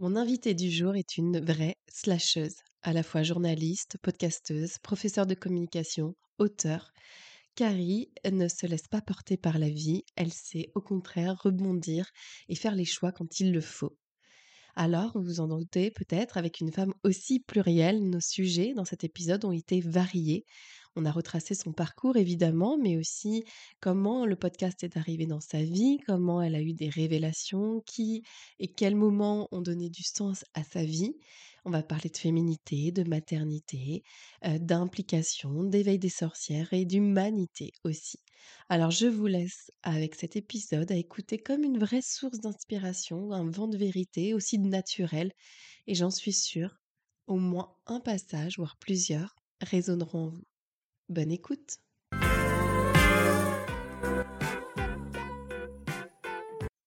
Mon invitée du jour est une vraie slasheuse, à la fois journaliste, podcasteuse, professeure de communication, auteur. Carrie ne se laisse pas porter par la vie, elle sait au contraire rebondir et faire les choix quand il le faut. Alors, vous vous en doutez peut-être, avec une femme aussi plurielle, nos sujets dans cet épisode ont été variés. On a retracé son parcours évidemment, mais aussi comment le podcast est arrivé dans sa vie, comment elle a eu des révélations, qui et quels moments ont donné du sens à sa vie. On va parler de féminité, de maternité, euh, d'implication, d'éveil des sorcières et d'humanité aussi. Alors je vous laisse avec cet épisode à écouter comme une vraie source d'inspiration, un vent de vérité, aussi de naturel, et j'en suis sûre, au moins un passage, voire plusieurs, résonneront en vous. Bonne écoute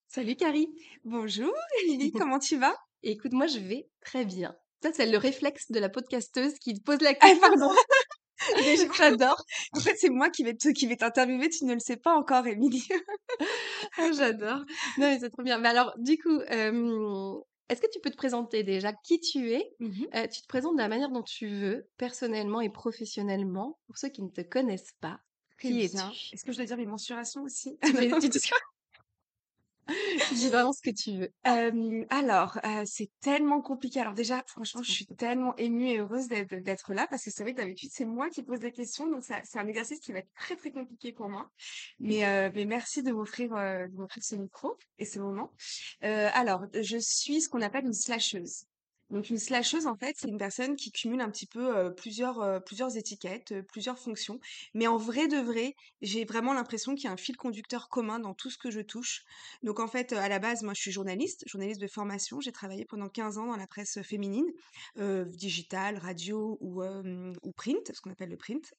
Salut Carrie Bonjour Émilie, comment tu vas? Écoute, moi je vais très bien. Ça, c'est le réflexe de la podcasteuse qui pose la Ah question. pardon J'adore. En fait, c'est moi qui vais te qui vais t'interviewer, tu ne le sais pas encore Émilie. Ah, J'adore. Non, mais c'est trop bien. Mais alors, du coup, euh, est-ce que tu peux te présenter déjà? Qui tu es? Mmh Euh, Tu te présentes de la manière dont tu veux, personnellement et professionnellement. Pour ceux qui ne te connaissent pas, qui es-tu? Est-ce que je dois dire mes mensurations aussi? Tu dis vraiment ce que tu veux. Alors, heu, c'est tellement compliqué. Alors déjà, franchement, je suis tellement émue et heureuse d'être d'être là parce que c'est vrai que d'habitude, c'est moi qui pose des questions, donc ça c'est un exercice qui va être très, très compliqué pour moi. Mais, heu, mais merci de m'offrir, de m'offrir ce micro et ce moment. Alors, je suis ce qu'on appelle une slasheuse. Donc une slasheuse, en fait, c'est une personne qui cumule un petit peu, plusieurs, étiquettes, plusieurs fonctions. Mais en vrai de vrai, j'ai vraiment l'impression qu'il y a un fil conducteur commun dans tout ce que je touche. Donc en fait, à la base, moi, je suis journaliste, journaliste de formation. J'ai travaillé pendant 15 ans dans la presse féminine, digitale, radio ou, ou print, ce qu'on appelle le print.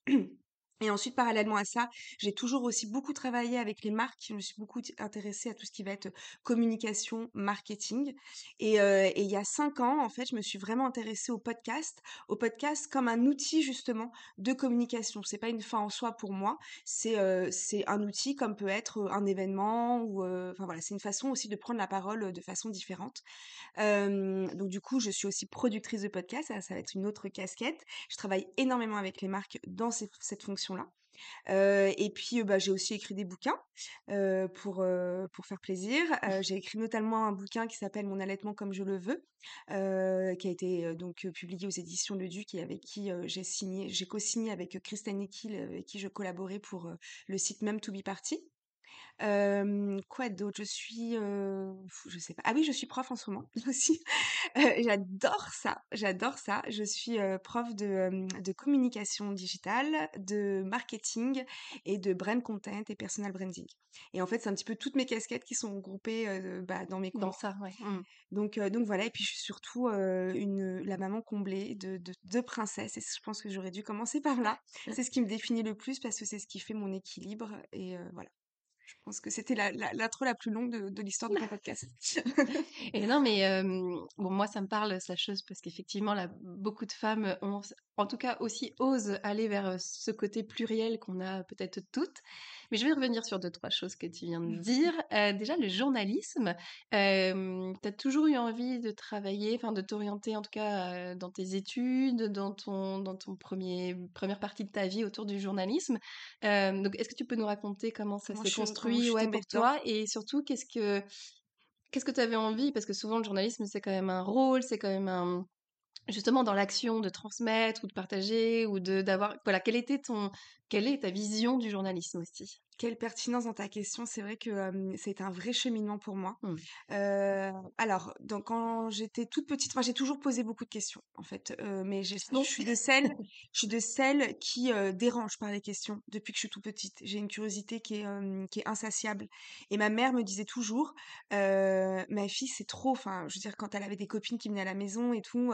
Et ensuite, parallèlement à ça, j'ai toujours aussi beaucoup travaillé avec les marques. Je me suis beaucoup intéressée à tout ce qui va être communication, marketing. Et, il y a cinq ans, en fait, je me suis vraiment intéressée au podcast, au podcast comme un outil justement de communication. C'est pas une fin en soi pour moi. C'est un outil comme peut être un événement ou enfin voilà, c'est une façon aussi de prendre la parole de façon différente. Donc du coup, je suis aussi productrice de podcast. Ça, va être une autre casquette. Je travaille énormément avec les marques dans cette Heu et puis, bah, j'ai aussi écrit des bouquins, pour, pour faire plaisir. J'ai écrit notamment un bouquin qui s'appelle Mon allaitement comme je le veux, qui a été, donc, publié aux éditions Le Duc et avec qui, j'ai signé j'ai co-signé avec, Christine Nikhil, avec qui je collaborais pour, le site Même to be Party. Quoi d'autre? Je suis, heu, je sais pas. Ah oui, je suis prof en ce moment aussi. J'adore ça, j'adore ça. Je suis, prof de, de communication digitale, de marketing et de brand content et personal branding. Et en fait, c'est un petit peu toutes mes casquettes qui sont regroupées, heu, bah, dans mes Dans cours. ça, ouais. Mm. Donc, donc voilà et puis je suis surtout, une, la maman comblée de de 2 princesses et je pense que j'aurais dû commencer par là. C'est ce qui me définit le plus parce que c'est ce qui fait mon équilibre et voilà. Je pense que c'était la la l'intro la plus longue de l'histoire de mon podcast. Et non, mais bon, moi, ça me parle, sa chose, parce qu'effectivement, beaucoup de femmes ont, en tout cas, aussi osent aller vers ce côté pluriel qu'on a peut-être toutes. Mais je vais revenir sur deux, trois choses que tu viens de dire. Euh, déjà, le journalisme, euh, tu as toujours eu envie de travailler, enfin, de t'orienter, en tout cas, euh, dans tes études, dans ton, dans ton premier, première partie de ta vie autour du journalisme. Euh, donc, est-ce que tu peux nous raconter comment ça s'est construit, ouais, pour toi, et surtout, qu'est-ce que Qu'est-ce que tu avais envie? Parce que souvent, le journalisme, c'est quand même un rôle, c'est quand même un... Justement, dans l'action de transmettre ou de partager ou de d'avoir... Voilà, quel était ton, Quelle est ta vision du journalisme aussi? Quelle pertinence dans ta question. C'est vrai que, hem, c'est un vrai cheminement pour moi. Mmh. Alors donc quand j'étais toute petite, moi j'ai toujours posé beaucoup de questions en fait, heu, mais je suis de celles je suis de celles qui, dérangent par les questions depuis que je suis toute petite. J'ai une curiosité qui est, hem, qui est insatiable et ma mère me disait toujours, «Ma fille, c'est trop» enfin, je veux dire quand elle avait des copines qui venaient à la maison et tout,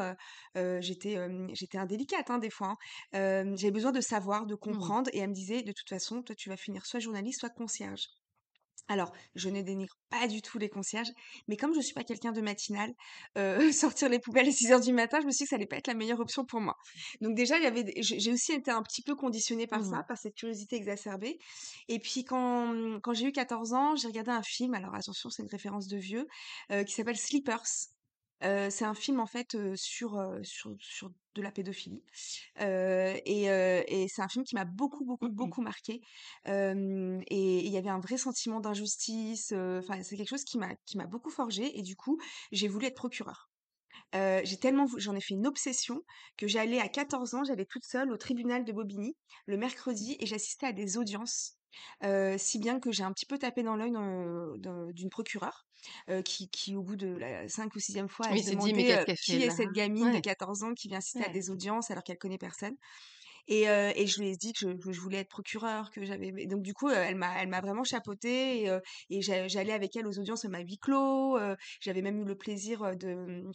j'étais, j'étais indélicate, hein, des fois, hein. J'avais besoin de savoir, de Mmh. comprendre et elle me disait: «De toute façon, toi tu vas finir soit journaliste, soit concierge». Alors, je ne dénigre pas du tout les concierges, mais comme je suis pas quelqu'un de matinal, heu, sortir les poubelles à 6:00 du matin, je me suis dit que ça allait pas être la meilleure option pour moi. Donc déjà, il y avait des j'ai aussi été un petit peu conditionnée par Mmh ça, mh. par cette curiosité exacerbée et puis quand, mmh, quand j'ai eu 14 ans, j'ai regardé un film, alors attention, c'est une référence de vieux, heu, qui s'appelle Sleepers. C'est un film en fait, sur, sur sur de la pédophilie, et et c'est un film qui m'a beaucoup, beaucoup, Mmh mh. beaucoup marquée, hem et il y avait un vrai sentiment d'injustice, enfin, c'est quelque chose qui m'a qui m'a beaucoup forgée et du coup, j'ai voulu être procureure. Heu, j'ai tellement j'en ai fait une obsession que j'allais à 14 ans, j'allais toute seule au tribunal de Bobigny le mercredi et j'assistais à des audiences, si bien que j'ai un petit peu tapé dans l'œil d'un d'un d'une procureure, qui qui au bout de la 5 ou 6e fois, Oui, il s'est dit: «Mais demandait, qu'est-ce heu: qu'elle fait «Qui est là?» cette gamine de ouais. 14 ans qui vient assister à des audiences alors qu'elle connaît personne?» et je lui ai dit que je que je voulais être procureure, que j'avais donc du coup, elle m'a elle m'a vraiment chapeautée et j'allais avec elle aux audiences, à huis clos, j'avais même eu le plaisir, de, mmh,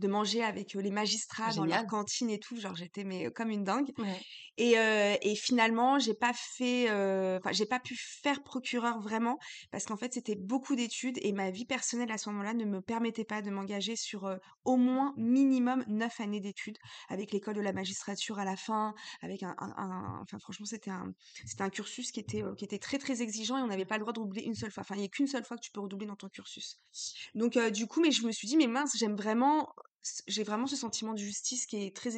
de manger avec, les magistrats dans leur cantine et tout, genre j'étais mais, comme une dingue Ouais. et et finalement, j'ai pas fait, j'ai pas pu faire procureure vraiment parce qu'en fait, c'était beaucoup d'études et ma vie personnelle à ce moment-là ne me permettait pas de m'engager sur, au moins minimum 9 années d'études avec l'école de la magistrature à la fin, avec un enfin franchement, c'était un c'était un cursus qui était, qui était très, très exigeant et on n'avait pas le droit de redoubler une seule fois. Enfin, il y a qu'une seule fois que tu peux redoubler dans ton cursus. Donc du coup, mais je me suis dit: «Mais mince, j'aime vraiment j'ai vraiment ce sentiment de justice qui est très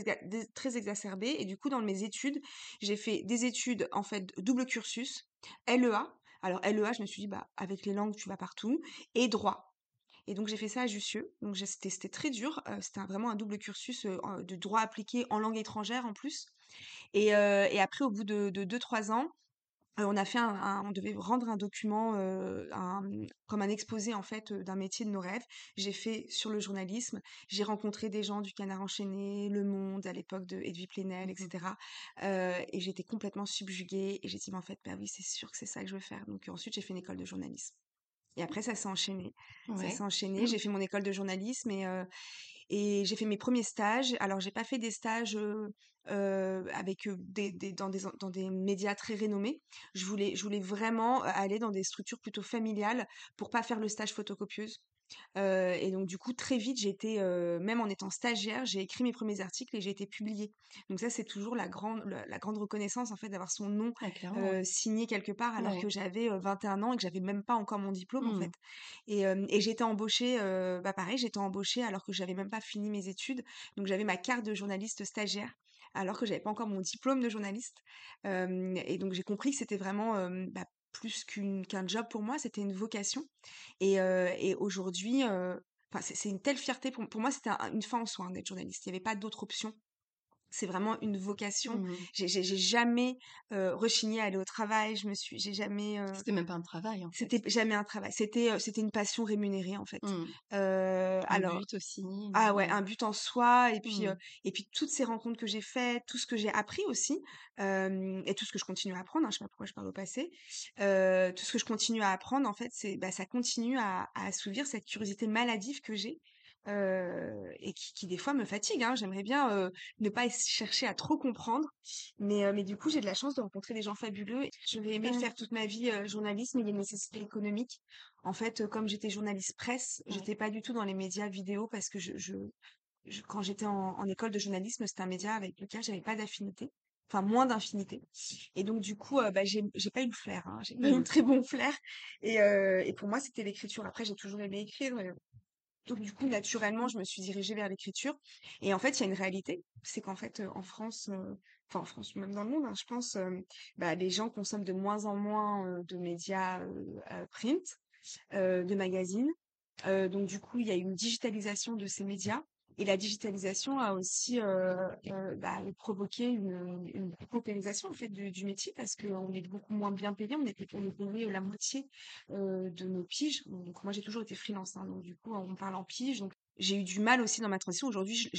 très exacerbé» et du coup, dans mes études, j'ai fait des études, en fait, double cursus, LEA. Alors LEA, je me suis dit: «Bah, avec les langues, tu vas partout» et droit et donc j'ai fait ça à Jussieu. Donc c'était très dur, heu, c'était vraiment un double cursus, en de droit appliqué en langue étrangère en plus et heu et après au bout de 2-3 ans, heu, on a fait un un on devait rendre un document, un, mmh, comme un exposé en fait, heu, d'un métier de nos rêves. J'ai fait sur le journalisme. J'ai rencontré des gens du Canard enchaîné, Le Monde, à l'époque de Edoui Plenel Mmh et mh. cetera, heu et j'étais complètement subjuguée et j'ai dit: «Mais en fait, bah oui, c'est sûr que c'est ça que je veux faire». Donc ensuite, j'ai fait une école de journalisme et après ça s'est enchaîné. Ça s'est enchaîné. Mmh. J'ai fait mon école de journalisme et et j'ai fait mes 1ers stages. Alors j'ai pas fait des stages, avec, des dans des médias très renommés. Je voulais je voulais vraiment, aller dans des structures plutôt familiales pour pas faire le stage photocopieuse, et donc du coup, très vite, heu, même en étant stagiaire, j'ai écrit mes 1ers articles et j'ai été publiée. Donc ça, c'est toujours la grande la la grande reconnaissance en fait d'avoir son nom, Ah signé quelque part alors Ouais. que j'avais, heu, 21 ans et que j'avais même pas encore mon diplôme en Mmh fait mh. et et été embauchée, bah pareil, été embauchée alors que j'avais même pas fini mes études. Donc j'avais ma carte de journaliste stagiaire alors que j'avais pas encore mon diplôme de journaliste, et donc j'ai compris que c'était vraiment, bah, plus qu'un job pour moi, c'était une vocation et et aujourd'hui, enfin, c'est une telle fierté pour moi, c'était un une fin en soi, hein, d'être journaliste. Il y avait pas d'autre option. C'est vraiment une vocation. Mmh mh. J'ai jamais, heu, rechigné à aller au travail. Je me suis j'ai jamais, heu C'était même pas un travail, c'était jamais un travail. C'était, heu, c'était une passion rémunérée, en fait. Mmh. Un alors but aussi, ah ouais, un but en soi et puis, Mmh. et puis toutes ces rencontres que j'ai faites, tout ce que j'ai appris aussi, et tout ce que je continue à apprendre, hein, je sais pas pourquoi je parle au passé. Tout ce que je continue à apprendre, en fait, c'est bah, ça continue à à assouvir cette curiosité maladive que j'ai, et qui qui des fois me fatigue, hein. J'aimerais bien, ne pas chercher à trop comprendre mais mais du coup, j'ai de la chance de rencontrer des gens fabuleux j'aurais aimé Mmh. faire toute ma vie, heu, journalisme, mais il y a une nécessité économique. En fait, comme j'étais journaliste presse, Ouais. j'étais pas du tout dans les médias vidéo parce que je je je quand j'étais en en école de journalisme, c'était un média avec lequel j'avais pas d'affinité, enfin moins d'affinité et donc du coup, bah, j'ai j'ai pas eu le flair, hein, j'ai pas eu Mmh. le très bon flair et pour moi, c'était l'écriture. Après, j'ai toujours aimé écrire, donc du coup, naturellement, je me suis dirigée vers l'écriture et en fait, il y a une réalité, c'est qu'en fait, en France, enfin en France, même dans le monde, hein, je pense, bah, les gens consomment de moins en moins, de médias, print, de magazines, donc du coup, il y a une digitalisation de ces médias Et la digitalisation a aussi euh, euh, bah, provoqué une, une paupérisation fait du, métier parce qu'on est beaucoup moins bien payé. On était on est payé la moitié euh, de nos piges. Moi j'ai toujours été freelance, hein, donc du coup on parle en pige. Donc j'ai eu du mal aussi dans ma transition. Aujourd'hui,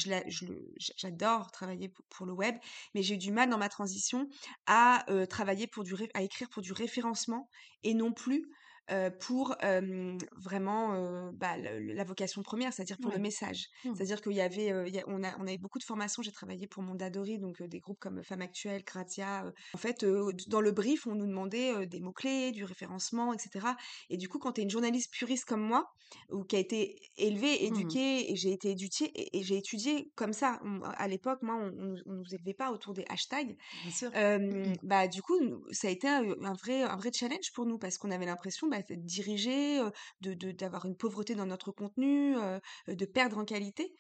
j'adore travailler pour, le web, mais j'ai eu du mal dans ma transition à travailler pour du, à écrire pour du référencement et non plus euh, pour euh, vraiment bah, le- la vocation première, c'est-à-dire pour le message. Mmh. C'est-à-dire qu'il y avait, il y a- on a, on avait beaucoup de formations. J'ai travaillé pour Mondadori, donc des groupes comme Femmes Actuelles, Gratia. En fait, dans le brief, on nous demandait des mots-clés, du référencement, etc. Et du coup, quand tu es une journaliste puriste comme moi, ou qui a été élevée, Mmh. éduquée, et j'ai été éduquée, et, et j'ai étudié comme ça. On- à l'époque, moi, on, on, on nous élevait pas autour des hashtags. Bien sûr. Mmh. bah du coup ça a été un, un vrai un vrai challenge pour nous parce qu'on avait l'impression bah, d'être dirigé de d'avoir une pauvreté dans notre contenu de perdre en qualité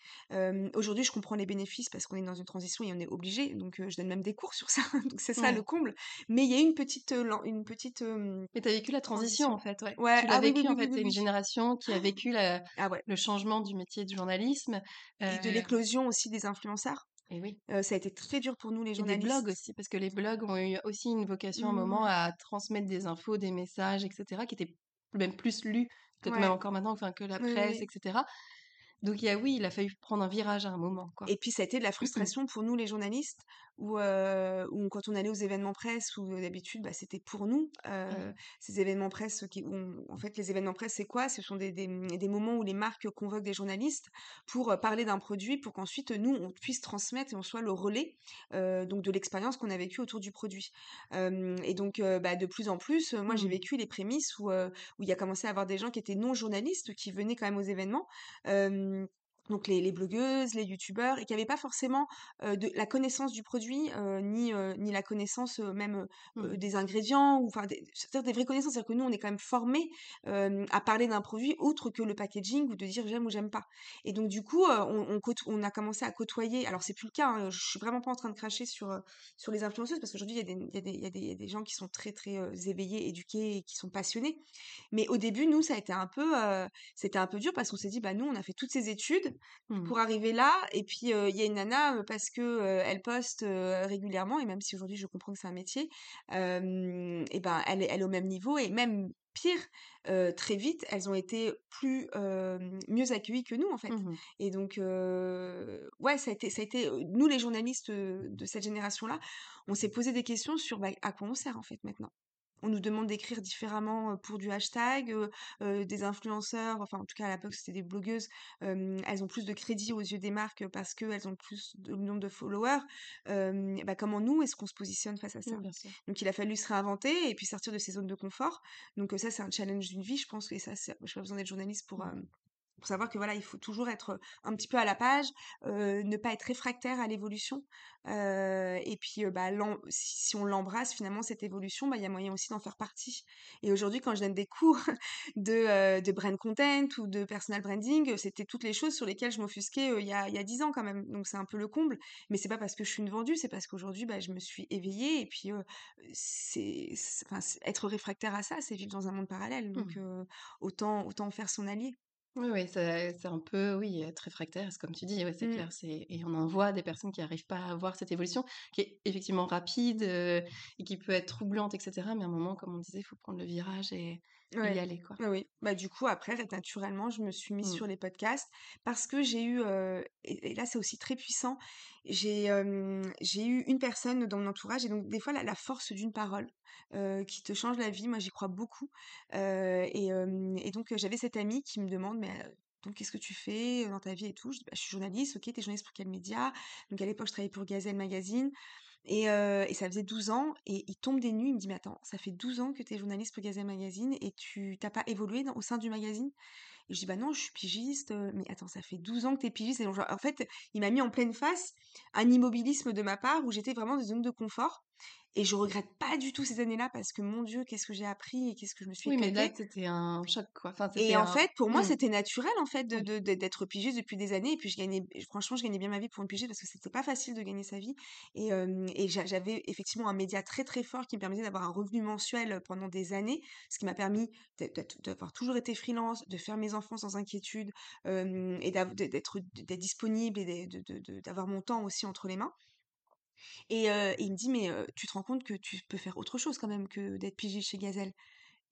aujourd'hui je comprends les bénéfices parce qu'on est dans une transition et on est obligé donc je donne même des cours sur ça donc c'est ça le Ouais. comble mais il y a eu une petite une petite Mais tu as vécu la transition, en fait, ouais. ouais Tu l'as ah oui oui vécu, oui en oui fait. Tu une génération qui a vécu la ah ouais le changement du métier de journalisme, et de l'éclosion aussi des influenceurs et oui Euh, ça a été très dur pour nous les et des blogs journalistes aussi, parce que les blogs ont eu aussi une vocation, à un moment, Mmh, à transmettre des infos, des messages et cetera, qui étaient même plus lus, peut-être même encore maintenant, enfin, que la oui presse oui. et cetera. Donc il y a oui, il a fallu prendre un virage à un moment, quoi. Et puis ça a été de la frustration pour nous les journalistes, où quand on allait aux événements presse, où d'habitude, bah, c'était pour nous, heu, ces événements presse qui on en fait, les événements presse, c'est quoi? Ce sont des des, mmh, des moments où les marques convoquent des journalistes pour, parler d'un produit, pour qu'ensuite, nous, on puisse transmettre et on soit le relais, donc de l'expérience qu'on a vécue autour du produit. Et donc, bah, de plus en plus, moi, j'ai Mmh. vécu les prémices où, où il y a commencé à avoir des gens qui étaient non journalistes, qui venaient quand même aux événements, donc les, les blogueuses, les youtubeurs, et qui n'avaient pas forcément euh, de la connaissance du produit, euh, ni, euh, ni la connaissance même Mmh. des ingrédients, ou enfin des, c'est-à-dire des vraies connaissances. C'est-à-dire que nous, on est quand même formés à parler d'un produit autre que le packaging ou de dire j'aime ou j'aime pas. Et donc du coup, on, on, côte- on a commencé à côtoyer. Alors c'est plus le cas. Hein, je suis vraiment pas en train de cracher sur sur les influenceuses parce qu'aujourd'hui il y a des y y y a gens qui sont très très éveillés, éduqués, et qui sont passionnés. Mais au début, nous, ça a été un peu c'était un peu dur parce qu'on s'est dit bah nous, on a fait toutes ces études Mmh. pour arriver là. Et puis, euh, il y a une nana, parce que euh, elle poste euh, régulièrement, et même si aujourd'hui je comprends que c'est un métier, et ben, elle est, elle est au même niveau, et même pire, euh, très vite, elles ont été plus euh, mieux accueillies que nous, en fait. Mmh Et donc, euh, ouais, ça a été, ça a été, nous, les journalistes de cette génération-là, on s'est posé des questions sur bah, à quoi on sert, en fait, maintenant. On nous demande d'écrire différemment pour du hashtag, des influenceurs, enfin en tout cas à l'époque c'était des blogueuses, elles ont plus de crédit aux yeux des marques parce qu'elles ont plus de nombre de followers. Bah, comment nous est-ce qu'on se positionne face à ça? Oui. Donc il a fallu se réinventer et puis sortir de ses zones de confort. Donc ça c'est un challenge d'une vie, je pense que ça, je n'ai pas besoin d'être journaliste pour, Mmh. Pour savoir que voilà, il faut toujours être un petit peu à la page, euh, ne pas être réfractaire à l'évolution. euh, et puis, euh, bah, si, si on l'embrasse finalement cette évolution, bah, il y a moyen aussi d'en faire partie. Et aujourd'hui, quand je donne des cours de, de brand content ou de personal branding, c'était toutes les choses sur lesquelles je m'offusquais il y a il y a dix ans quand même. Donc c'est un peu le comble. Mais c'est pas parce que je suis une vendue, c'est parce qu'aujourd'hui, bah, je me suis éveillée. Et puis, c'est, être réfractaire à ça, c'est vivre dans un monde parallèle. Donc Mmh. euh, autant autant en faire son allié. Oui, oui, c'est c'est un peu, oui, être réfractaire, c'est comme tu dis, ouais, c'est Mmh. clair. C'est et on en voit des personnes qui n'arrivent pas à voir cette évolution, qui est effectivement rapide, heu, et qui peut être troublante et cetera, mais à un moment, comme on disait, il faut prendre le virage et et y Ouais. aller, quoi. Oui, oui. Bah, du coup, après, naturellement, je me suis mise Mmh. sur les podcasts parce que j'ai eu, euh, et, et là, c'est aussi très puissant, j'ai euh, j'ai eu une personne dans mon entourage, et donc, des fois, la, la force d'une parole euh, qui te change la vie, moi, j'y crois beaucoup. Et, et donc, j'avais cette amie qui me demande, mais donc, qu'est-ce que tu fais dans ta vie et tout? Je dis, bah, je suis journaliste, ok, t'es journaliste pour quel média? Donc, à l'époque, je travaillais pour Gazelle Magazine. Et, ça faisait 12 ans et il tombe des nues, il me dit: «Mais attends, ça fait 12 ans que tu es journaliste pour Gazelle Magazine et tu tu pas évolué dans au sein du magazine?» et je dis: «Bah non, je suis pigiste, heu». «Mais attends, ça fait 12 ans que tu es pigiste» et donc en fait, il m'a mis en pleine face un immobilisme de ma part où j'étais vraiment dans une zone de confort et je regrette pas du tout ces années-là parce que mon Dieu, qu'est-ce que j'ai appris et qu'est-ce que je me suis Oui, mais là, c'était un choc, quoi. Enfin, c'était Et en fait, pour moi, mmh, c'était naturel en fait de oui. de de d'être pigiste depuis des années et puis je gagnais franchement, je gagnais bien ma vie pour une pigiste parce que c'était pas facile de gagner sa vie et et j'a j'avais effectivement un média très, très fort qui me permettait d'avoir un revenu mensuel pendant des années, ce qui m'a permis d'être d'être d'avoir toujours été freelance, de faire mes mes enfants sans inquiétude et d'être disponible et d'avoir mon temps aussi entre les mains. Et, il me dit, mais tu te rends compte que tu peux faire autre chose quand même que d'être pigiste chez Gazelle?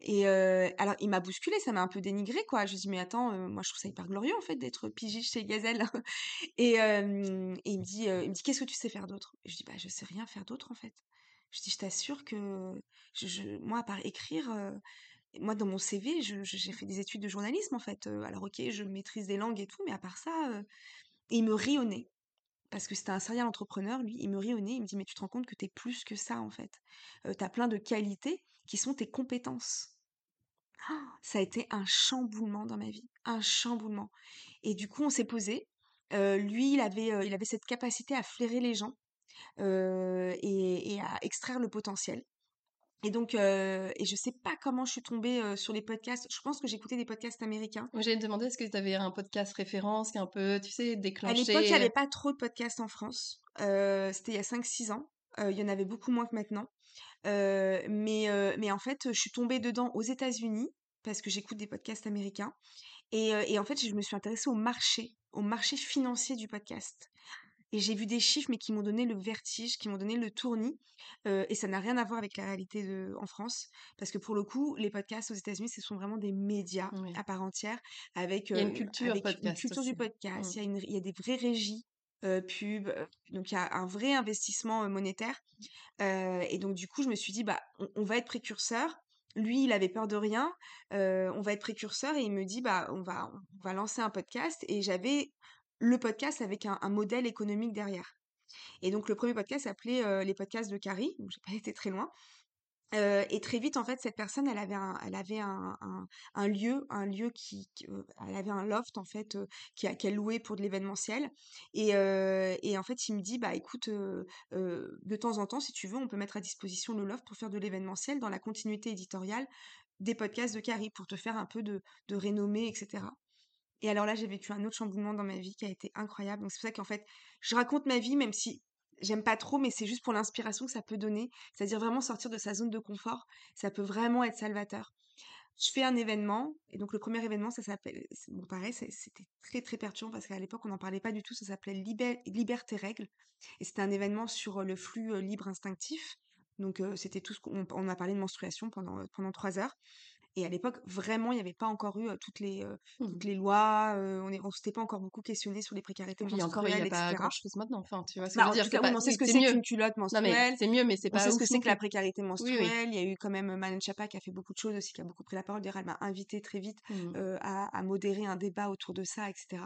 Et alors, il m'a bousculé, ça m'a un peu dénigré, quoi. Je lui dis, mais attends, moi, je trouve ça hyper glorieux, en fait, d'être pigiste chez Gazelle. et, il me dit, dit, qu'est-ce que tu sais faire d'autre? Je dis, bah, je sais rien faire d'autre, en fait. Je dis, je t'assure que moi, à part écrire, moi, dans mon CV, j'ai fait des études de journalisme, en fait. alors, ok, je maîtrise des langues et tout, mais à part ça, il me nez parce que c'était un serial entrepreneur, lui, il me rit au nez, il me dit, mais tu te rends compte que tu es plus que ça, en fait. tu as plein de qualités qui sont tes compétences. ça a été un chamboulement dans ma vie, un chamboulement. Et du coup, on s'est posé. lui, il avait, il avait cette capacité à flairer les gens et, à extraire le potentiel. Et donc, euh, et je sais pas comment je suis tombée euh, sur les podcasts. Je pense que j'écoutais des podcasts américains. J'allais te demander est-ce que tu avais un podcast référence qui est un peu, tu sais, déclenché. À l'époque, il n'y avait pas trop de podcasts en France. Euh, c'était il y a 5-6 ans. il y en avait beaucoup moins que maintenant. mais, mais en fait, je suis tombée dedans aux États-Unis parce que j'écoute des podcasts américains. Et, et en fait, je me suis intéressée au marché, au marché financier du podcast. Et j'ai vu des chiffres, mais qui m'ont donné le vertige, qui m'ont donné le tournis. et ça n'a rien à voir avec la réalité de, en France. Parce que pour le coup, les podcasts aux États-Unis, ce sont vraiment des médias à part entière. Avec, il y a une culture, une culture du podcast. Il, y a il, y a des vraies régies. pub, donc il y a un vrai investissement monétaire. et donc du coup, je me suis dit, bah, on, va être précurseur. Lui, il avait peur de rien. on va être précurseur et il me dit, bah, on va, on va lancer un podcast. Et j'avais le podcast avec un, modèle économique derrière. Et donc le premier podcast s'appelait les podcasts de Carrie, donc j'ai pas été très loin. et très vite, en fait, cette personne, elle avait un, elle avait un, lieu, un lieu qui, elle avait un loft en fait qu'elle louait pour de l'événementiel. Et, et, en fait, il me dit, bah écoute, de temps en temps, si tu veux, on peut mettre à disposition le loft pour faire de l'événementiel dans la continuité éditoriale des podcasts de Carrie pour te faire un peu de, de renommée, etc. Et alors là, j'ai vécu un autre chamboulement dans ma vie qui a été incroyable. Donc c'est pour ça qu'en fait, je raconte ma vie, même si j'aime pas trop, mais c'est juste pour l'inspiration que ça peut donner. C'est-à-dire vraiment sortir de sa zone de confort. Ça peut vraiment être salvateur. Je fais un événement, et donc le premier événement, ça s'appelle, bon pareil, c'était très très perturbant parce qu'à l'époque on n'en parlait pas du tout, ça s'appelait Liberté Règle, et c'était un événement sur le flux libre instinctif, donc c'était tout ce qu'on on a parlé de menstruation pendant, pendant trois heures, et à l'époque, vraiment, il n'y avait pas encore eu toutes, les, mmh. toutes les lois, on ne s'était pas encore beaucoup questionné sur les précarités menstruelles, encore, il n'y a pas grand-chose maintenant. Enfin, tu vois ce que bah, je veux dire. on sait ce que c'est qu'une culotte menstruelle. C'est mieux, mais c'est pas On sait ce que c'est que la précarité menstruelle. Il y a eu quand même Manon Chapa qui a fait beaucoup de choses aussi, qui a beaucoup pris la parole. D'ailleurs, elle m'a invité très vite mmh. à, à, modérer un débat autour de ça, etc.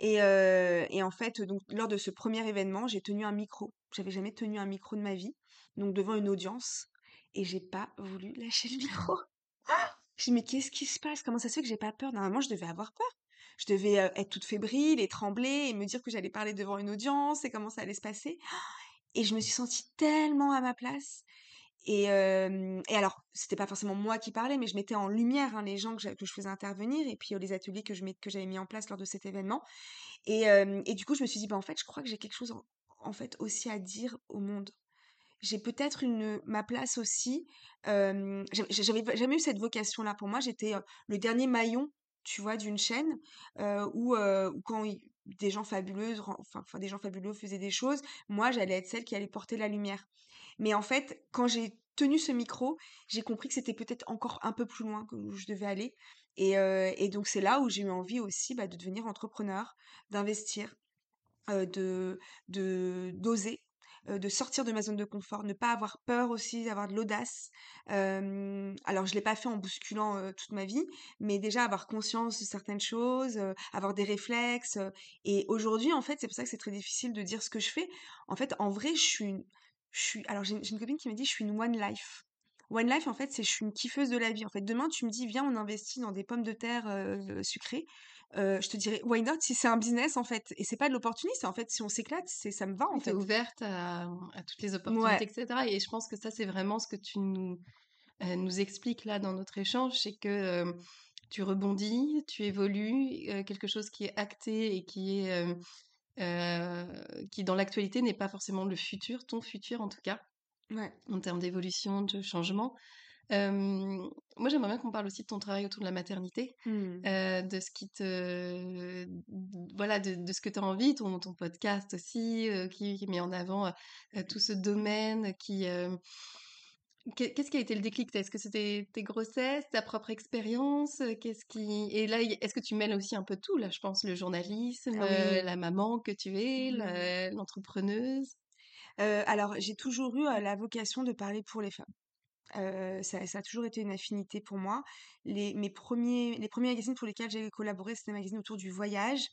Et, et en fait, donc, lors de ce premier événement, j'ai tenu un micro. J'avais jamais tenu un micro de ma vie, donc devant une audience, et j'ai pas voulu lâcher le micro. Je dis, mais qu'est-ce qui se passe? Comment ça se fait que j'ai pas peur? Normalement, je devais avoir peur. Je devais être toute fébrile et trembler et me dire que j'allais parler devant une audience et comment ça allait se passer. Et je me suis sentie tellement à ma place. Et, et alors, c'était pas forcément moi qui parlais, mais je mettais en lumière hein, les gens que, je faisais intervenir et puis les ateliers que j'avais mis en place lors de cet événement. Et, et du coup, je me suis dit, bah, en fait, je crois que j'ai quelque chose en fait aussi à dire au monde j'ai peut-être une ma place aussi. Euh, j'avais jamais eu cette vocation-là. Pour moi, j'étais le dernier maillon, tu vois, d'une chaîne où, quand des gens fabuleux, enfin, des gens fabuleux faisaient des choses, moi, j'allais être celle qui allait porter la lumière. Mais en fait, quand j'ai tenu ce micro, j'ai compris que c'était peut-être encore un peu plus loin que je devais aller. Et, et donc, c'est là où j'ai eu envie aussi bah, de devenir entrepreneur, d'investir, de d'oser de sortir de ma zone de confort, ne pas avoir peur aussi, d'avoir de l'audace. alors je l'ai pas fait en bousculant toute ma vie, mais déjà avoir conscience de certaines choses, avoir des réflexes. et aujourd'hui, en fait, c'est pour ça que c'est très difficile de dire ce que je fais. En fait, en vrai, je suis une, je suis, alors j'ai une copine qui me dit, je suis une one life. One Life, en fait, c'est je suis une kiffeuse de la vie. En fait, demain, tu me dis, viens, on investit dans des pommes de terre sucrées je te dirais why not? Si c'est un business en fait et c'est pas de l'opportuniste en fait si on s'éclate c'est ça me va en fait. ouverte à, à, toutes les opportunités etc et je pense que ça c'est vraiment ce que tu nous nous expliques là dans notre échange c'est que tu rebondis tu évolues quelque chose qui est acté et qui est qui dans l'actualité n'est pas forcément le futur ton futur en tout cas ouais. en termes d'évolution de changement moi, j'aimerais bien qu'on parle aussi de ton travail autour de la maternité, Mmh. de ce qui te, voilà, de, ce que tu as envie, ton, ton podcast aussi, qui, met en avant tout ce domaine qui, Qu'est-ce qui a été le déclic? Est-ce que c'était tes grossesses, ta propre expérience? Qu'est-ce qui et là, est-ce que tu mêles aussi un peu tout là, je pense, le journalisme, Ah oui. la maman que tu es, Mmh l'entrepreneuse? alors j'ai toujours eu, la vocation de parler pour les femmes. Ça a toujours été une affinité pour moi. Les mes premiers les premiers magazines pour lesquels j'ai collaboré, c'était des magazines autour du voyage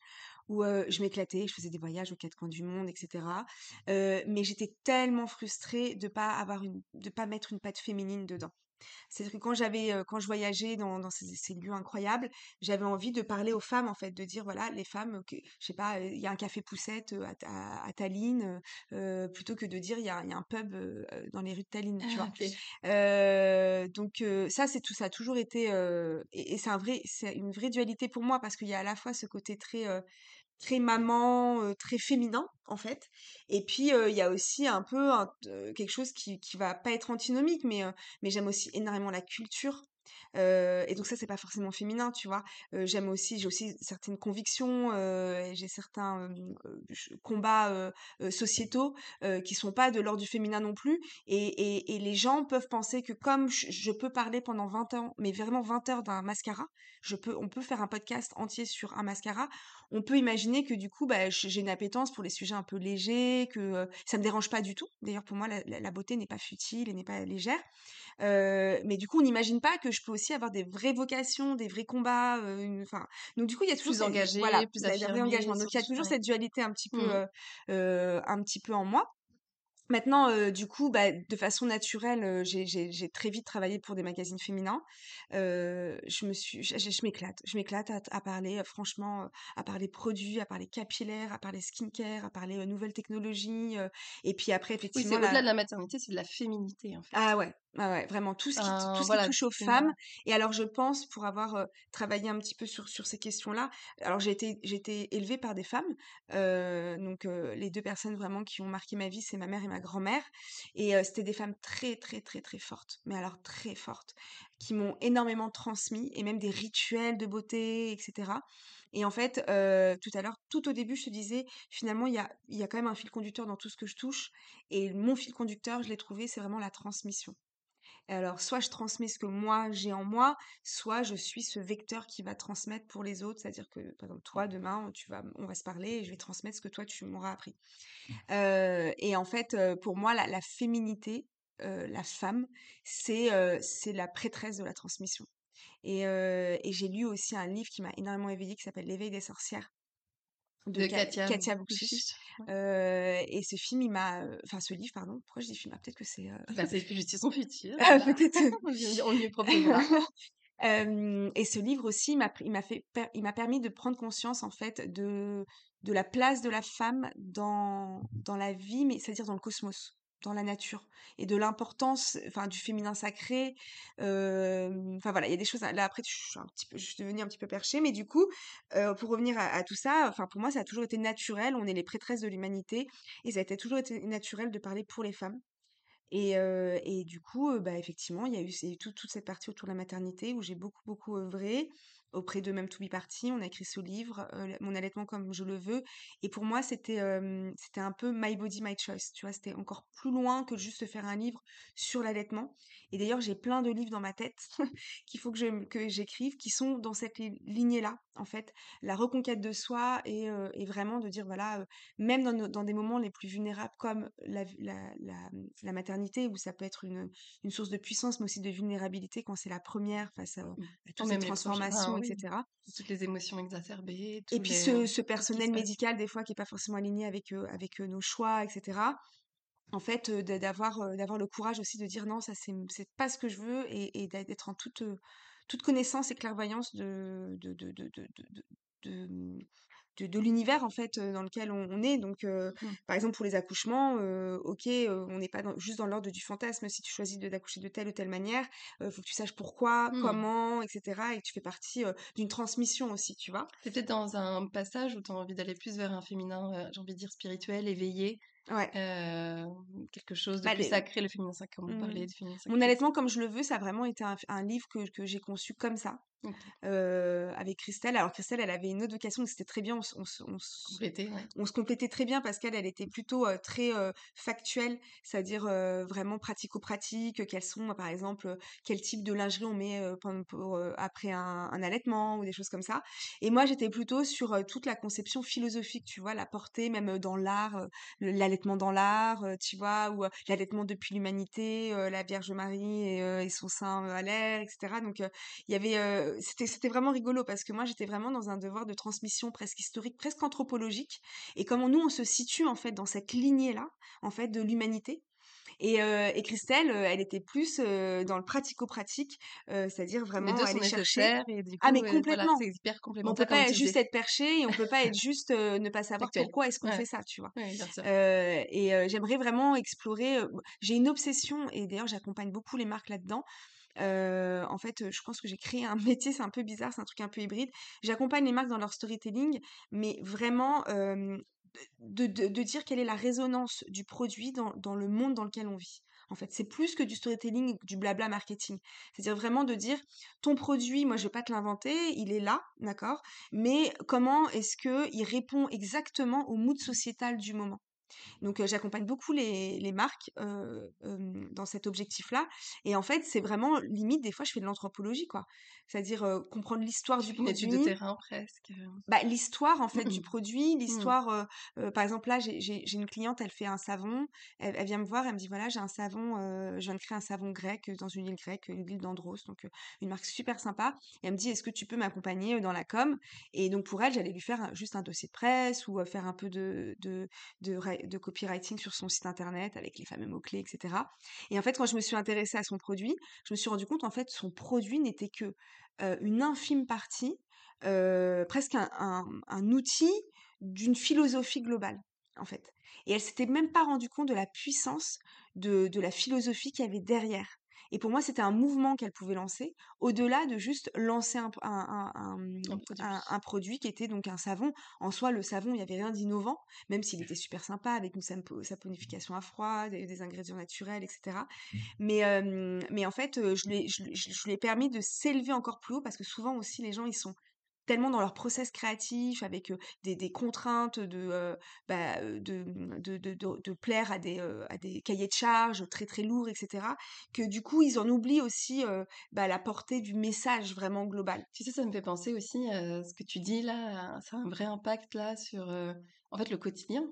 où, je m'éclatais, je faisais des voyages aux quatre coins du monde et cetera. mais j'étais tellement frustrée de pas avoir de pas mettre une patte féminine dedans. C'est-à-dire que quand j'avais, quand je voyageais dans dans ces ces lieux incroyables, j'avais envie de parler aux femmes, en fait, de dire: «Voilà, les femmes, que je sais pas, il y a un café Poucette, heu, à Ta à Tallinn», plutôt que de dire: «Il y a il y a un pub, dans les rues de Tallinn», tu Ah vois? Heu, donc ça, c'est tout ça a toujours été, et et c'est un vrai c'est une vraie dualité pour moi parce qu'il y a à la fois ce côté très, très maman, très féminin, en fait. Et puis, il y a aussi un peu quelque chose qui qui va pas être antinomique, mais, mais j'aime aussi énormément la culture. Et donc ça, c'est pas forcément féminin, tu vois? J'aime aussi j'ai aussi certaines convictions, j'ai certains, combats, sociétaux, qui sont pas de l'ordre du féminin non plus et et les gens peuvent penser que comme je peux parler pendant 20 ans, mais vraiment 20 heures d'un mascara, je peux on peut faire un podcast entier sur un mascara, on peut imaginer que du coup, bah, j'ai une appétence pour les sujets un peu légers, que, ça me dérange pas du tout. D'ailleurs, pour moi, la la beauté n'est pas futile et n'est pas légère. Mais du coup, on n'imagine pas que je peux aussi avoir des vraies vocations, des vrais combats, enfin donc du coup, il y a toujours Plus ces voilà, plus vrais engagements. affirmée Donc il y a toujours cette dualité un petit peu, Mmh. un petit peu en moi. Maintenant, du coup, bah, de façon naturelle, j'ai très vite travaillé pour des magazines féminins. Je me suis je je m'éclate. Je m'éclate à à parler, franchement, à parler produits, à parler capillaires, à parler skincare, à parler, nouvelles technologies, et puis après Oui, c'est effectivement au-delà de la maternité, c'est de la féminité, en fait. ah ouais, ouais, ouais, vraiment tout ce qui tout touche aux femmes et alors je pense pour avoir, travaillé un petit peu sur sur ces questions-là, alors j'ai été j'ai été élevée par des femmes, donc les 2 personnes vraiment qui ont marqué ma vie, c'est ma mère et ma grand-mère et c'était des femmes très, très, très, très fortes, mais alors très fortes, qui m'ont énormément transmis et même des rituels de beauté et cetera et en fait, tout à l'heure, tout au début, je te disais, finalement, il y a y a quand même un fil conducteur dans tout ce que je touche et mon fil conducteur, je l'ai trouvé, c'est vraiment la transmission. Alors, soit je transmets ce que moi j'ai en moi, soit je suis ce vecteur qui va transmettre pour les autres. C'est-à-dire que, par exemple, toi, demain, tu vas, on va se parler et je vais transmettre ce que toi, tu m'auras appris. Euh, et en fait, pour moi, la, la féminité, euh, la femme, c'est euh, la prêtresse de la transmission. Et, et j'ai lu aussi un livre qui m'a énormément éveillée qui s'appelle L'éveil des sorcières de de Ka Katia Katia. Ouais. et ce film, il m'a, enfin ce livre pardon, pourquoi je dis film? Ah peut-être que c'est, heu Bah, c'est son futur, ah voilà. peut-être, On lui on lui proposera. hem et ce livre aussi, il m'a il m'a fait il m'a permis de prendre conscience en fait de de la place de la femme dans dans la vie, mais c'est-à-dire dans le cosmos, dans la nature et de l'importance, enfin du féminin sacré, hem, enfin voilà, il y a des choses là après je suis un devenue un petit peu perchée, mais du coup, heu, pour revenir à tout ça, enfin pour moi ça a toujours été naturel, on est les prêtresses de l'humanité et ça a toujours été naturel de parler pour les femmes. Et, heu, et du coup, bah, effectivement, il y a eu toute cette partie autour de la maternité où j'ai beaucoup, beaucoup œuvré auprès de Même To Be Party. On a écrit ce livre, heu, Mon allaitement comme je le veux et pour moi, c'était, c'était un peu my body, my choice, tu vois? C'était encore plus loin que juste faire un livre sur l'allaitement et d'ailleurs, j'ai plein de livres dans ma tête qu'il faut que je que j'écrive qui sont dans cette li lignée-là, en fait. La reconquête de soi et et vraiment de dire, voilà, heu, même dans nos dans des moments les plus vulnérables comme la la la, la maternité où ça peut être une, une source de puissance, mais aussi de vulnérabilité quand c'est la première face à, Mmh. à toutes ces transformations, oui, etc. toutes les émotions exacerbées, Et puis les ce, ce personnel médical, des fois, qui est pas forcément aligné avec, euh, avec euh, nos choix, etc. En fait, euh, d'a- d'avoir d'avoir le courage aussi de dire non, ça c'est c'est pas ce que je veux et, d'être en toute, toute connaissance et clairvoyance de, de, de, de, de, de, l'univers en fait dans lequel on, on est. Donc, euh, Mmh. par exemple pour les accouchements, euh, ok, euh, on n'est pas dans- juste dans l'ordre du fantasme. Si tu choisis d'accoucher de telle ou telle manière, euh, faut que tu saches pourquoi, Mmh. comment, etc. Et que tu fais partie d'une transmission aussi, tu vois. Tu peut-être dans un passage où tu as envie d'aller plus vers un féminin, j'ai envie de dire spirituel, éveillé. Ouais. quelque chose de Bah, plus les sacré, le féminin sacré, on mmh. parlait du féminin Mon allaitement comme je le veux, ça a vraiment été un livre que que j'ai conçu comme ça, avec Christelle. Alors Christelle, elle avait une autre vocation, donc c'était très bien, on se on se on se Compléter, ouais. on se complétait très bien parce qu'elle, elle était plutôt, très, factuelle, c'est-à-dire, vraiment pratico-pratique, quels sont, par exemple, quel type de lingerie on met, pour, après un un allaitement ou des choses comme ça et moi, j'étais plutôt sur, toute la conception philosophique, tu vois? La portée même, dans l'art, le dans l'art, tu vois? Ou, l'allaitement depuis l'humanité, la Vierge Marie et son sein, à l'air et cetera donc il y avait, c'était c'était vraiment rigolo parce que moi, j'étais vraiment dans un devoir de transmission presque historique, presque anthropologique et comment nous, on se situe, en fait, dans cette lignée-là, en fait, de l'humanité et et Christelle, elle était plus, dans le pratico-pratique, c'est-à-dire Les vraiment 2 sont aller chercher et du ah coup, mais heu, voilà, complètement! c'est hyper Mais on peut complémentaire pas juste être perché et on peut pas être juste, ne pas savoir pourquoi est-ce qu'on Ouais. fait ça, tu vois? Bien sûr. Et j'aimerais vraiment explorer, j'ai une obsession et d'ailleurs j'accompagne beaucoup les marques là-dedans. En fait, je pense que j'ai créé un métier, c'est un peu bizarre, c'est un truc un peu hybride. J'accompagne les marques dans leur storytelling, mais vraiment, de de dire quelle est la résonance du produit dans dans le monde dans lequel on vit. En fait, c'est plus que du storytelling, du blabla marketing. C'est-à-dire vraiment de dire: «Ton produit, moi, je vais pas te l'inventer, il est là, d'accord? Mais comment est-ce qu'il répond exactement au mood sociétal du moment?» Donc j'accompagne beaucoup les les marques, dans cet objectif-là et en fait, c'est vraiment limite des fois je fais de l'anthropologie, quoi. C'est-à-dire, comprendre l'histoire du étude de produit terrain presque, bah, l'histoire en fait du produit, Mmh. l'histoire, par exemple là j'ai une cliente, elle fait un savon, elle elle vient me voir, elle me dit: «Voilà, j'ai un savon, je viens de créer un savon grec, dans une île grecque, une île d'Andros», donc une marque super sympa et elle me dit: «Est-ce que tu peux m'accompagner, dans la com?» et donc pour elle, j'allais lui faire un juste un dossier de presse ou faire un peu de de de de copywriting sur son site internet avec les fameux mots-clés et cetera. Et en fait, quand je me suis intéressée à son produit, je me suis rendu compte, en fait, son produit n'était que, heu, une infime partie, heu, presque un un un outil d'une philosophie globale, en fait. Et elle s'était même pas rendue compte de la puissance de de la philosophie qu'il y avait derrière et pour moi, c'était un mouvement qu'elle pouvait lancer, au-delà de juste lancer un mmh, Un un produit. un produit qui était donc un savon. En soi, le savon, il y avait rien d'innovant, même s'il était super sympa avec une saponification à froid, des des ingrédients naturels et cetera mais mais en fait, je lui ai je lui je lui ai permis de s'élever encore plus haut parce que souvent aussi les gens, ils sont tellement dans leur process créatif avec, des des contraintes de, heu, bah, heu, de, de de de de plaire à des, à cahiers de charges très, très lourds et cetera, que du coup, ils en oublient aussi, bah, la portée du message vraiment global. Tu sais, ça me fait penser aussi, heu, ce que tu dis là, ça a un vrai impact là sur, en fait, le quotidien.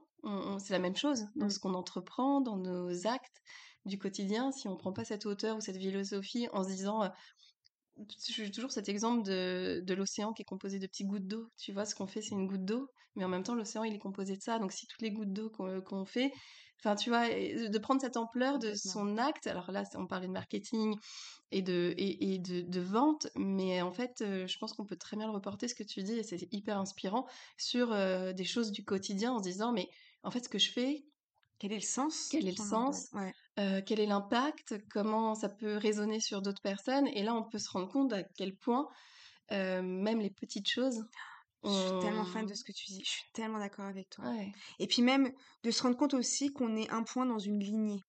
C'est la même chose dans Mmh. ce qu'on entreprend, dans nos actes du quotidien. Si on prend pas cette hauteur ou cette philosophie en se disant, j'ai toujours cet exemple de de l'océan qui est composé de petites gouttes d'eau. Tu vois? Ce qu'on fait, c'est une goutte d'eau, mais en même temps, l'océan, il est composé de ça. Donc si toutes les gouttes d'eau qu'on fait enfin, tu vois? De prendre cette ampleur de son acte, alors là, on parlait de marketing et de et et de de vente, mais en fait, heu, je pense qu'on peut très bien le reporter, ce que tu dis et c'est hyper inspirant, sur, heu, des choses du quotidien en se disant: «Mais en fait, ce que je fais, Quel est le sens quel est le sens? Ouais. Quel est l'impact? Comment ça peut résonner sur d'autres personnes?» et là, on peut se rendre compte à quel point, même les petites choses Je suis tellement fan de ce que tu dis, je suis tellement d'accord avec toi ouais. et puis même de se rendre compte aussi qu'on est un point dans une lignée.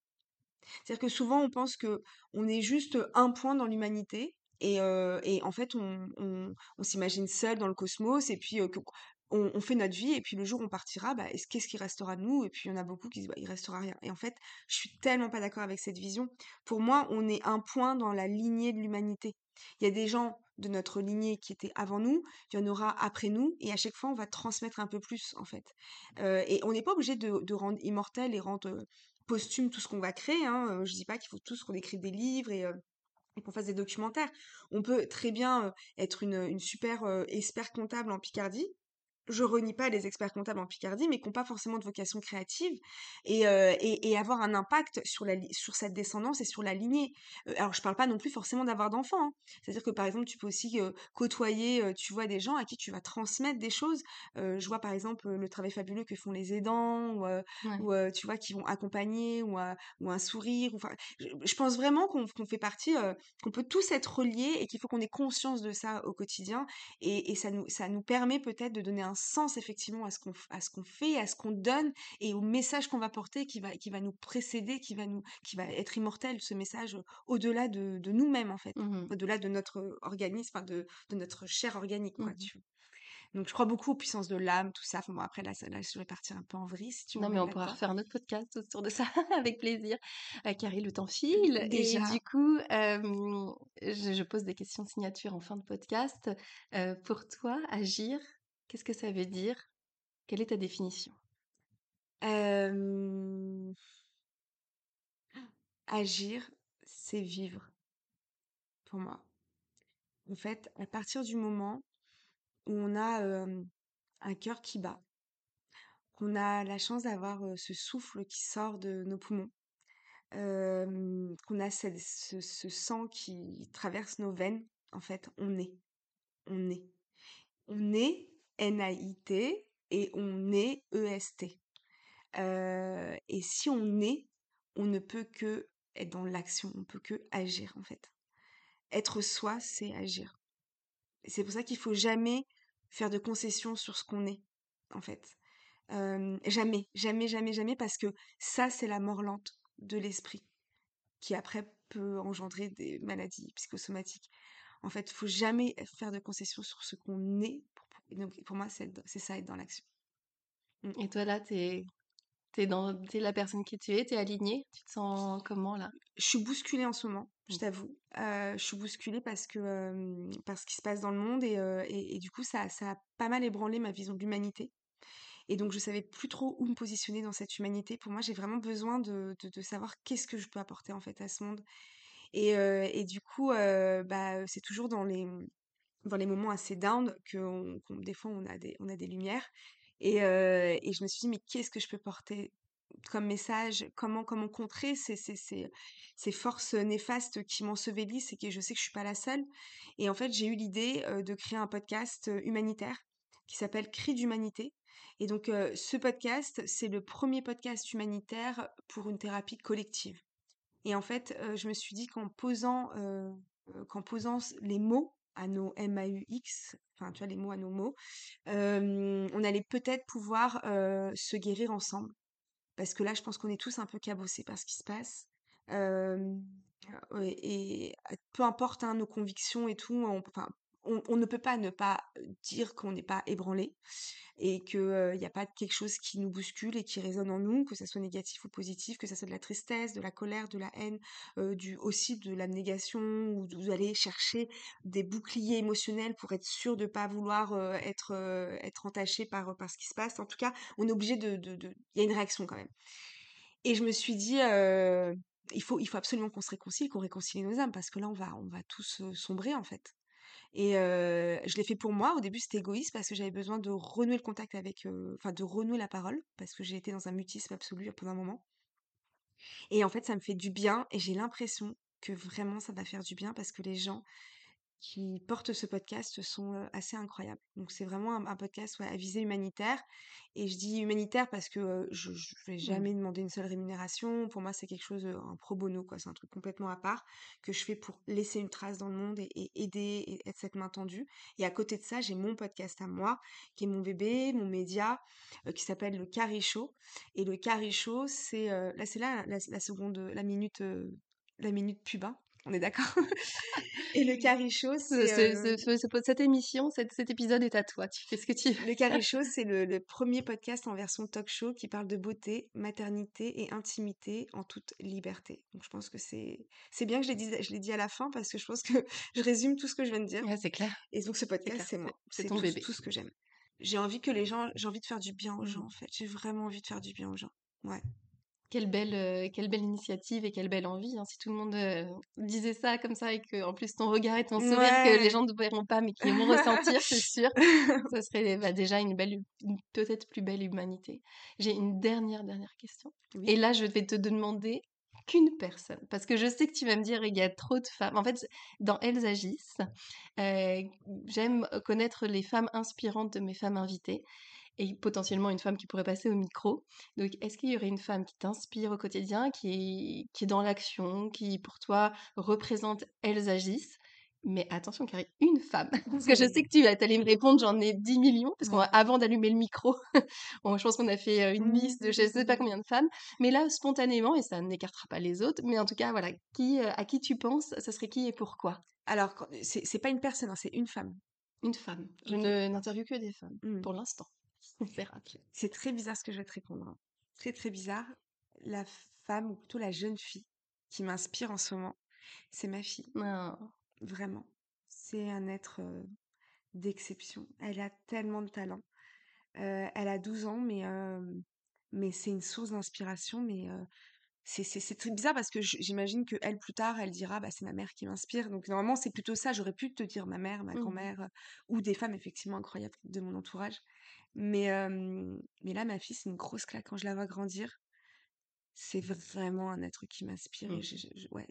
C'est-à-dire que souvent on pense qu'on est juste, un point dans l'humanité et et en fait on on on s'imagine seul dans le cosmos et puis, que on fait notre vie et puis le jour où on partira, bah, est-ce qu'est-ce qui restera de nous? Et puis il y en a beaucoup qui disent: «Bah, il restera rien» et en fait, je suis tellement pas d'accord avec cette vision. Pour moi, on est un point dans la lignée de l'humanité. Il y a des gens de notre lignée qui étaient avant nous, il y en aura après nous et à chaque fois on va transmettre un peu plus, en fait. Heu et on n'est pas obligé de rendre immortel et rendre, heu, posthume tout ce qu'on va créer, hein, heu, je dis pas qu'il faut tous qu'on écrive des livres et qu'on fasse des documentaires. On peut très bien, être une, super, heu, expert comptable en Picardie. Je renie pas les experts comptables en Picardie, mais qui ont pas forcément de vocation créative et heu et et avoir un impact sur la sur cette descendance et sur la lignée. Heu, alors je parle pas non plus forcément d'avoir d'enfants, hein. C'est-à-dire que, par exemple, tu peux aussi, heu, côtoyer, heu, tu vois, des gens à qui tu vas transmettre des choses. Je vois, par exemple, le travail fabuleux que font les aidants ou Ouais. tu vois, qui vont accompagner ou un ou un sourire ou je je pense vraiment qu'on fait partie, qu'on peut tous être reliés et qu'il faut qu'on ait conscience de ça au quotidien et et ça nous ça nous permet peut-être de donner un un sens effectivement à ce qu'on à ce qu'on fait, à ce qu'on donne et au message qu'on va porter qui va qui va nous précéder, qui va nous qui va être immortel ce message au-delà de, de nous-mêmes en fait, Mmh au-delà de notre organisme, de, de notre chair organique quoi, Mmh tu Donc je crois beaucoup aux puissances de l'âme, tout ça. Enfin bon après là, là je vais partir un peu en vrille si tu Non, mais on pourra refaire un autre podcast autour de ça avec plaisir. Heu, Carrie, le temps file et du coup, je je pose des questions signature en fin de podcast. Heu, pour toi, agir, qu'est-ce que ça veut dire? Quelle est ta définition? Agir, c'est vivre pour moi. En fait, à partir du moment où on a un cœur qui bat, qu'on a la chance d'avoir ce souffle qui sort de nos poumons, qu'on a ce- ce sang qui traverse nos veines, en fait, on est. On est. On est N-A-I-T et on est E-S-T. Euh, et si on est, on ne peut que être dans l'action, on peut que agir, en fait. Être soi, c'est agir. C'est pour ça qu'il faut jamais faire de concessions sur ce qu'on est, en fait. Jamais, jamais, jamais, jamais, parce que ça, c'est la mort lente de l'esprit, qui après peut engendrer des maladies psychosomatiques. En fait, faut jamais faire de concessions sur ce qu'on est. Et donc, pour moi, c'est ça, être dans l'action. Mm. Et toi là, t'es t'es dans t'es la personne qui tu es, T'es alignée? Tu te sens comment là? Je suis bousculée en ce moment, je Mmh. t'avoue. Euh, je suis bousculée parce que euh, parce ce qui se passe dans le monde et, euh, et, et du coup, ça, ça a pas mal ébranlé ma vision de l'humanité. Et donc, je savais plus trop où me positionner dans cette humanité. Pour moi, j'ai vraiment besoin de, de, de savoir qu'est-ce que je peux apporter en fait à ce monde. Et, et du coup, bah, c'est toujours dans les, dans les moments assez down que on- qu'on- des fois on a des, on a des lumières. Et, et je me suis dit, mais qu'est-ce que je peux porter comme message? Comment, comment contrer ces, ces, ces, ces forces néfastes qui m'ensevelissent et que je sais que je suis pas la seule? Et en fait, j'ai eu l'idée de créer un podcast humanitaire qui s'appelle Cri d'humanité. Et donc, ce podcast, c'est le premier podcast humanitaire pour une thérapie collective. Et en fait, je me suis dit qu'en posant, qu'en posant les mots à nos M-A-U-X, enfin, tu vois, les mots à nos mots, on allait peut-être pouvoir se guérir ensemble. Parce que là, je pense qu'on est tous un peu cabossés par ce qui se passe. Et peu importe hein, nos convictions et tout, on, enfin, on, ne peut pas ne pas dire qu'on n'est pas ébranlé et qu'il n'y a pas quelque chose qui nous bouscule et qui résonne en nous, que ça soit négatif ou positif, que ça soit de la tristesse, de la colère, de la haine, du, aussi de l'abnégation, ou d'aller chercher des boucliers émotionnels pour être sûr de pas vouloir être, être entaché par, par ce qui se passe. En tout cas, on est obligé de... de, de... Il y a une réaction quand même. Et je me suis dit, il faut, il faut absolument qu'on se réconcilie, qu'on réconcilie nos âmes, parce que là, on va, on va tous sombrer, en fait. Et je l'ai fait pour moi. Au début, c'était égoïste parce que j'avais besoin de renouer le contact avec, enfin, de renouer la parole parce que j'ai été dans un mutisme absolu pendant un moment. Et en fait, ça me fait du bien et j'ai l'impression que vraiment ça va faire du bien parce que les gens qui portent ce podcast sont assez incroyables. Donc c'est vraiment un, un podcast ouais, à visée humanitaire. Et je dis humanitaire parce que euh, je ne vais Mmh. jamais demander une seule rémunération. Pour moi, c'est quelque chose, un pro bono, quoi. C'est un truc complètement à part que je fais pour laisser une trace dans le monde et, et aider et être cette main tendue. Et à côté de ça, j'ai mon podcast à moi, qui est mon bébé, mon média, euh, qui s'appelle le Carré Show. Et le Carré Show, c'est euh, là, c'est là la, la seconde, la minute, la minute pub. On est d'accord Et le Show, Ce c'est ce euh, ce ce cette émission, cet cet épisode est à toi. Tu fais ce que tu veux. le Carré Show, c'est le, le premier podcast en version talk show qui parle de beauté, maternité et intimité en toute liberté. Donc je pense que c'est c'est bien que je l'ai dit, je l'ai dit à la fin parce que je pense que je résume tout ce que je viens de dire. Ouais, c'est clair, Et donc ce podcast, c'est moi. c'est ton tout, bébé. tout ce que j'aime. J'ai envie que les gens, j'ai envie de faire du bien aux gens Mmh. en fait. J'ai vraiment envie de faire du bien aux gens. Ouais. Quelle belle, quelle belle initiative et quelle belle envie, hein. Si tout le monde, disait ça comme ça et que en plus ton regard et ton sourire que les gens ne verront pas mais qui vont ressentir, c'est sûr, ça serait, bah, déjà une belle peut-être plus belle humanité. J'ai une dernière, dernière question et là, je vais te demander qu'une personne parce que je sais que tu vas me dire: «Il y a trop de femmes». En fait, dans Elles agissent, j'aime connaître les femmes inspirantes de mes femmes invitées et potentiellement une femme qui pourrait passer au micro. Donc, est-ce qu'il y aurait une femme qui t'inspire au quotidien, qui est, qui est dans l'action, qui pour toi représente Elles agissent? Mais attention, Carrie, une femme. Parce que je sais que tu allais me répondre, j'en ai 10 millions. Parce qu'avant d'allumer le micro, bon, je pense qu'on a fait une liste de je ne sais pas combien de femmes. Mais là, spontanément, et ça n'écartera pas les autres, mais en tout cas, voilà, qui, à qui tu penses, ça serait qui et pourquoi? Alors, c'est pas une personne, hein, c'est une femme. Une femme. Je ne n'interviewe que des femmes, mmh. pour l'instant. C'est très bizarre ce que je vais te répondre. Hein. Très, très bizarre. La femme, ou plutôt la jeune fille, qui m'inspire en ce moment, c'est ma fille. Ah. Vraiment. C'est un être d'exception. Elle a tellement de talent. elle a 12 ans, mais, mais c'est une source d'inspiration. Mais c'est très bizarre parce que j'imagine que elle plus tard, elle dira bah, c'est ma mère qui m'inspire. Donc normalement, c'est plutôt ça. J'aurais pu te dire ma mère, ma mmh grand-mère, ou des femmes effectivement incroyables de mon entourage. Mais, mais là, ma fille, c'est une grosse claque quand je la vois grandir c'est vraiment un être qui m'inspire mmh. ouais,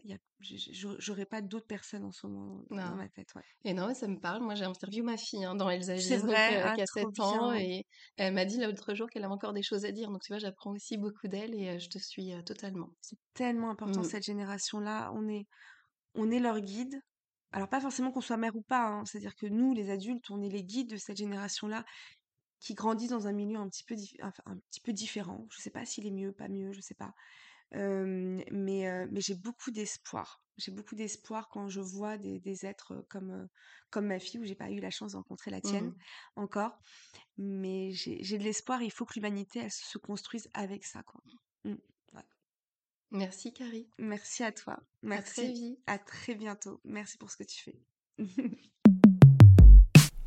j'aurais pas d'autres personnes en ce moment dans ma tête. Ouais. Et non, ça me parle. Moi, j'ai interviewé ma fille hein, dans Elsa Gis, vrai, euh, qui a 7 ans, et elle m'a dit l'autre jour qu'elle a encore des choses à dire. Donc, tu vois, j'apprends aussi beaucoup d'elle et je te suis totalement. C'est tellement important mmh. cette génération-là. On est, on est leur guide. Alors, pas forcément qu'on soit mère ou pas, hein. c'est-à-dire que nous, les adultes, on est les guides de cette génération-là qui grandit dans un milieu un petit peu, un petit peu différent. Je sais pas s'il est mieux, pas mieux, je sais pas. mais mais j'ai beaucoup d'espoir. J'ai beaucoup d'espoir quand je vois des, des êtres comme, comme ma fille, où j'ai pas eu la chance de rencontrer la tienne mmh encore. Mais j'ai de l'espoir il faut que l'humanité, elle se construise avec ça. Quoi. Mmh, Merci Carrie. Merci à toi. Merci. À très vite. À très bientôt. Merci pour ce que tu fais.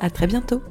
À très bientôt.